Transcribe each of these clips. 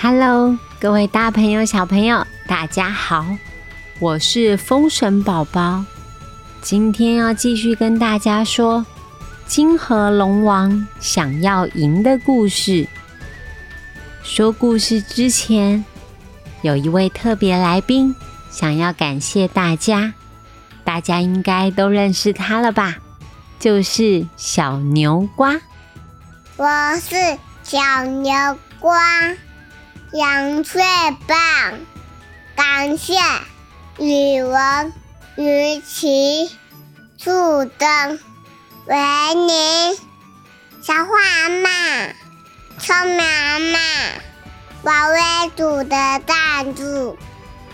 Hello，各位大朋友、小朋友，大家好，我是风神宝宝。今天要继续跟大家说金河龙王想要赢的故事。说故事之前，有一位特别来宾想要感谢大家，大家应该都认识他了吧？就是小牛瓜。我是小牛瓜，羊最棒，感谢语文、语奇、助灯、维尼、小花阿妈、聪明妈、宝贝组的赞助，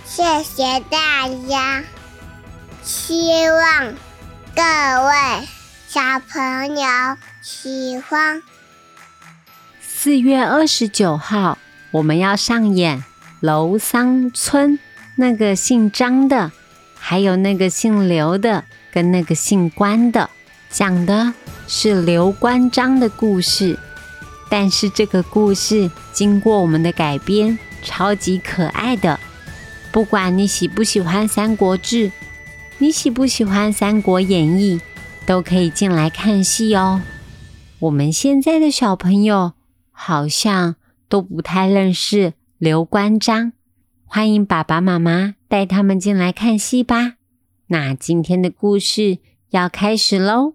谢谢大家。希望各位小朋友喜欢。四月二十九号，我们要上演楼桑村那个姓张的，还有那个姓刘的，跟那个姓关的，讲的是刘关张的故事。但是这个故事经过我们的改编，超级可爱的。不管你喜不喜欢《三国志》，你喜不喜欢《三国演义》，都可以进来看戏哦。我们现在的小朋友。好像都不太认识刘关张，欢迎爸爸妈妈带他们进来看戏吧。那今天的故事要开始喽。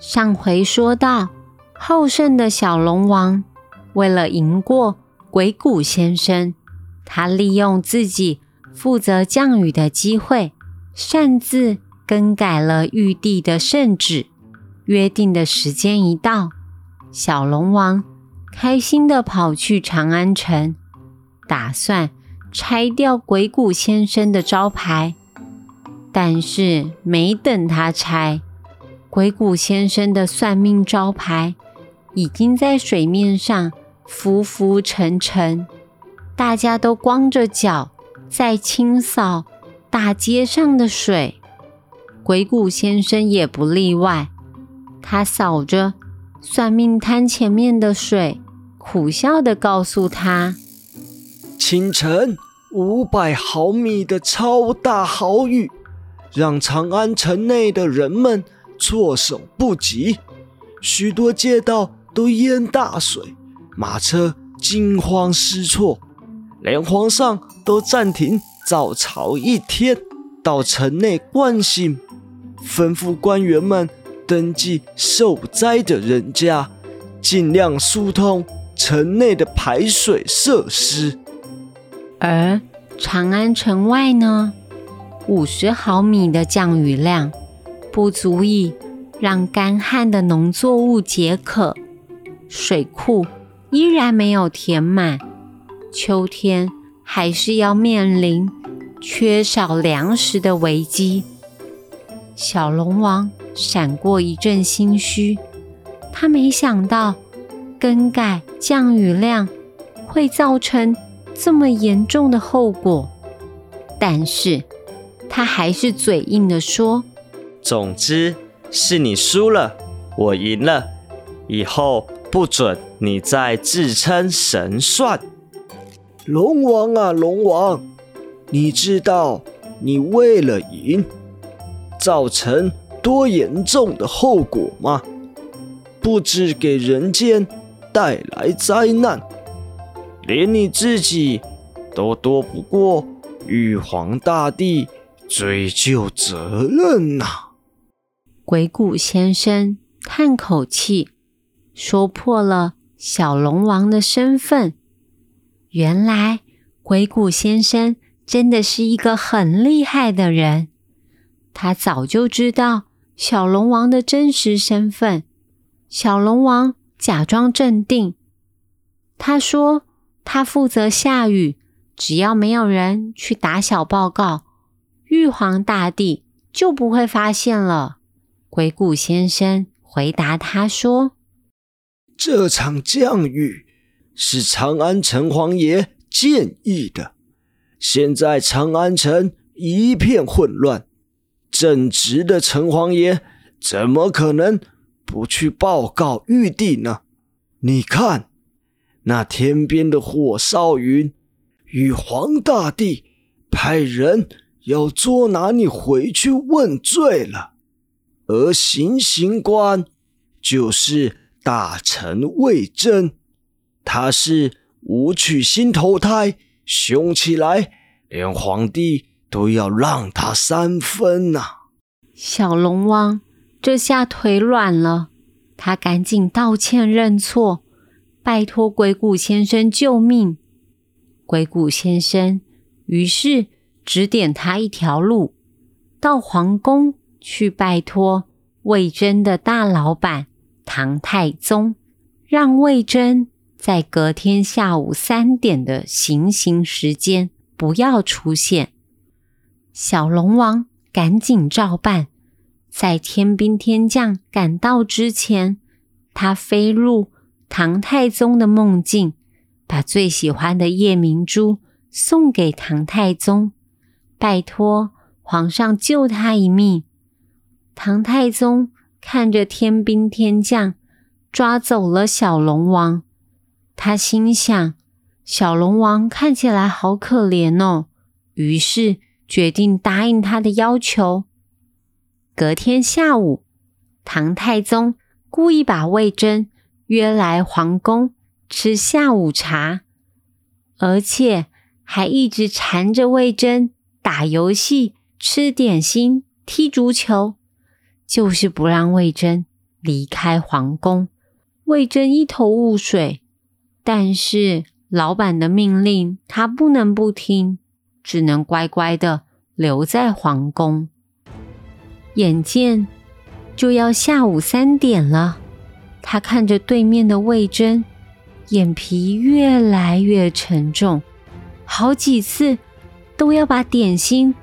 上回说到，后胜的小龙王。为了赢过鬼谷先生，他利用自己负责降雨的机会，擅自更改了玉帝的圣旨。约定的时间一到，小龙王开心的跑去长安城，打算拆掉鬼谷先生的招牌。但是没等他拆，鬼谷先生的算命招牌已经在水面上。浮浮沉沉，大家都光着脚在清扫大街上的水，鬼谷先生也不例外。他扫着算命摊前面的水，苦笑的告诉他：“清晨五百毫米的超大豪雨，让长安城内的人们措手不及，许多街道都淹大水。”马车惊慌失措，连皇上都暂停早朝一天，到城内关心，吩咐官员们登记受灾的人家，尽量疏通城内的排水设施。而长安城外呢，五十毫米的降雨量不足以让干旱的农作物解渴，水库。依然没有填满，秋天还是要面临缺少粮食的危机。小龙王闪过一阵心虚，他没想到更改降雨量会造成这么严重的后果，但是他还是嘴硬的说：“总之是你输了，我赢了，以后。”不准你再自称神算，龙王啊，龙王，你知道你为了赢，造成多严重的后果吗？不止给人间带来灾难，连你自己都躲不过玉皇大帝追究责任呐！鬼谷先生叹口气。说破了小龙王的身份。原来鬼谷先生真的是一个很厉害的人。他早就知道小龙王的真实身份。小龙王假装镇定，他说：“他负责下雨，只要没有人去打小报告，玉皇大帝就不会发现了。”鬼谷先生回答他说。这场降雨是长安城隍爷建议的。现在长安城一片混乱，正直的城隍爷怎么可能不去报告玉帝呢？你看，那天边的火烧云，玉皇大帝派人要捉拿你回去问罪了，而行刑官就是大臣魏征，他是武曲星投胎，凶起来连皇帝都要让他三分呐、小龙王这下腿软了，他赶紧道歉认错，拜托鬼谷先生救命。鬼谷先生于是指点他一条路，到皇宫去拜托魏征的大老板唐太宗，让魏征在隔天下午三点的行刑时间不要出现。小龙王赶紧照办。在天兵天将赶到之前，他飞入唐太宗的梦境，把最喜欢的夜明珠送给唐太宗，拜托皇上救他一命。唐太宗看着天兵天将抓走了小龙王，他心想：小龙王看起来好可怜哦，于是决定答应他的要求。隔天下午，唐太宗故意把魏征约来皇宫吃下午茶，而且还一直缠着魏征打游戏、吃点心、踢足球，就是不让魏征离开皇宫。魏征一头雾水，但是老板的命令他不能不听，只能乖乖的留在皇宫。眼见就要下午三点了，他看着对面的魏征，眼皮越来越沉重，好几次都要把点心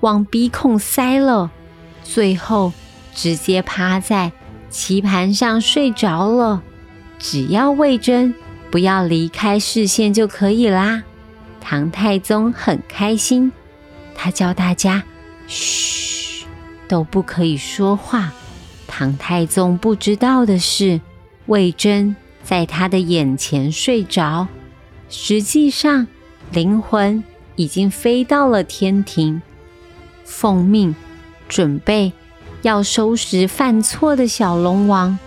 往鼻孔塞了，最后直接趴在棋盘上睡着了。只要魏征不要离开视线就可以啦。唐太宗很开心，他教大家嘘。都不可以说话。唐太宗不知道的是，魏征在他的眼前睡着，实际上灵魂已经飞到了天庭，奉命准备要收拾犯错的小龙王。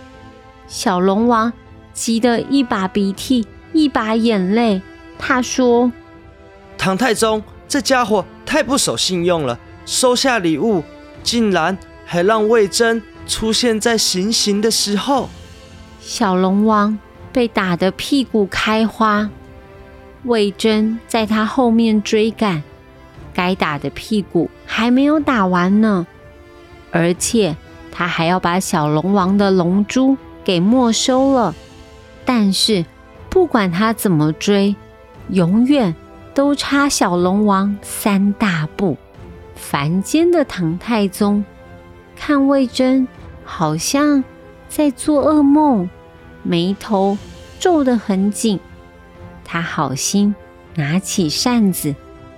小龙王急得一把鼻涕一把眼泪，他说：“唐太宗这家伙太不守信用了，收下礼物。”竟然还让魏征出现在行刑的时候，小龙王被打得屁股开花，魏征在他后面追赶，该打的屁股还没有打完呢，而且他还要把小龙王的龙珠给没收了。但是不管他怎么追，永远都差小龙王三大步。凡间的唐太宗看魏征好像在做噩梦，眉头皱得很紧。他好心拿起扇子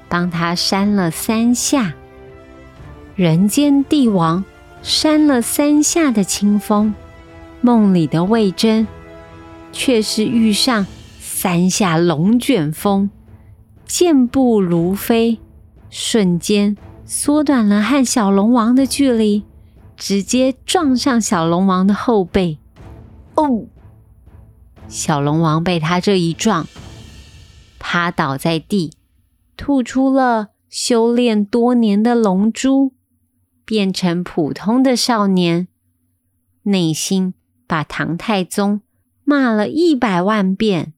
帮他扇了三下。人间帝王扇了三下的清风，梦里的魏征却是遇上三下龙卷风，健步如飞，瞬间。缩短了和小龙王的距离，直接撞上小龙王的后背。哦！小龙王被他这一撞，趴倒在地，吐出了修炼多年的龙珠，变成普通的少年，内心把唐太宗骂了一百万遍。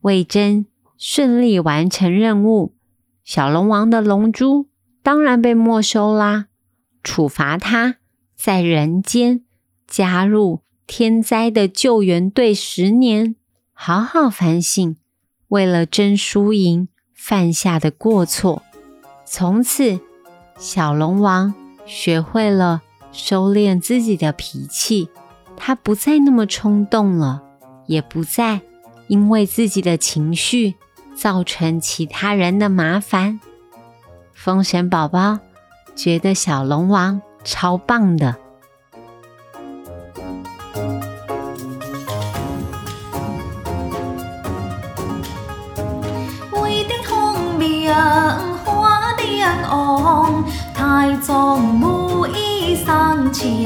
魏征顺利完成任务。小龙王的龙珠当然被没收啦，处罚他在人间加入天灾的救援队十年，好好反省，为了争输赢犯下的过错。从此，小龙王学会了收敛自己的脾气，他不再那么冲动了，也不再因为自己的情绪造成其他人的麻烦。风神宝宝觉得小龙王超棒的。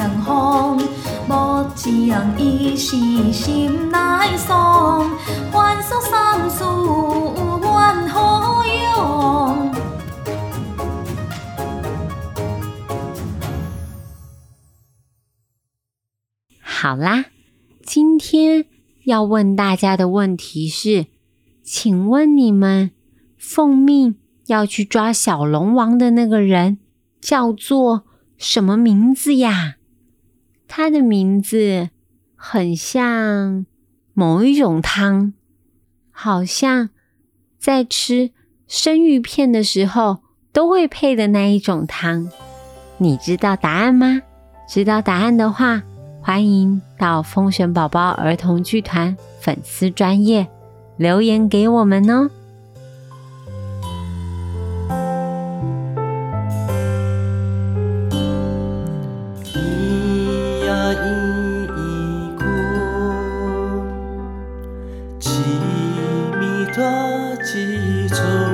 上青红，莫将一时心内伤，欢送三叔万何用？好啦，今天要问大家的问题是：请问你们奉命要去抓小龙王的那个人叫做什么名字呀？它的名字很像某一种汤，好像在吃生鱼片的时候都会配的那一种汤。你知道答案吗？知道答案的话。欢迎到风神宝宝儿童剧团粉丝专业留言给我们哦。咿呀咿咿哭，几米多几重？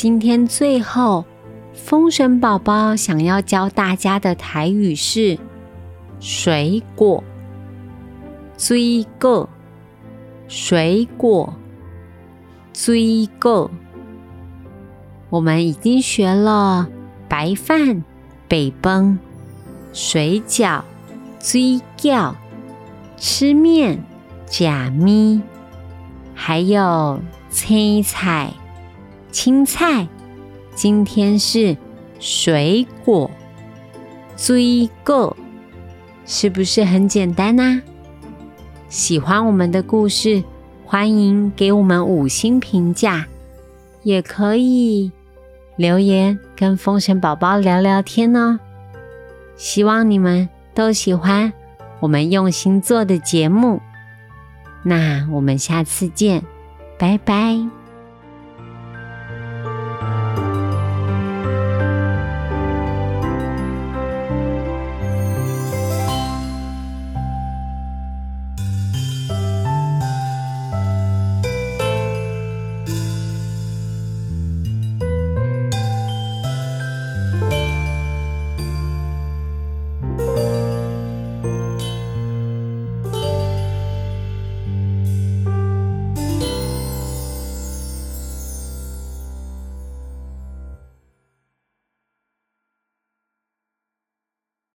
今天最后，风神宝宝想要教大家的台语是水果，水果，水果，水果。我们已经学了白饭、北崩、水饺、追饺、吃面、假咪，还有青菜。青菜，今天是水果，水果，是不是很简单呢、喜欢我们的故事，欢迎给我们五星评价，也可以留言跟风神宝宝聊聊天哦。希望你们都喜欢我们用心做的节目。那我们下次见，拜拜。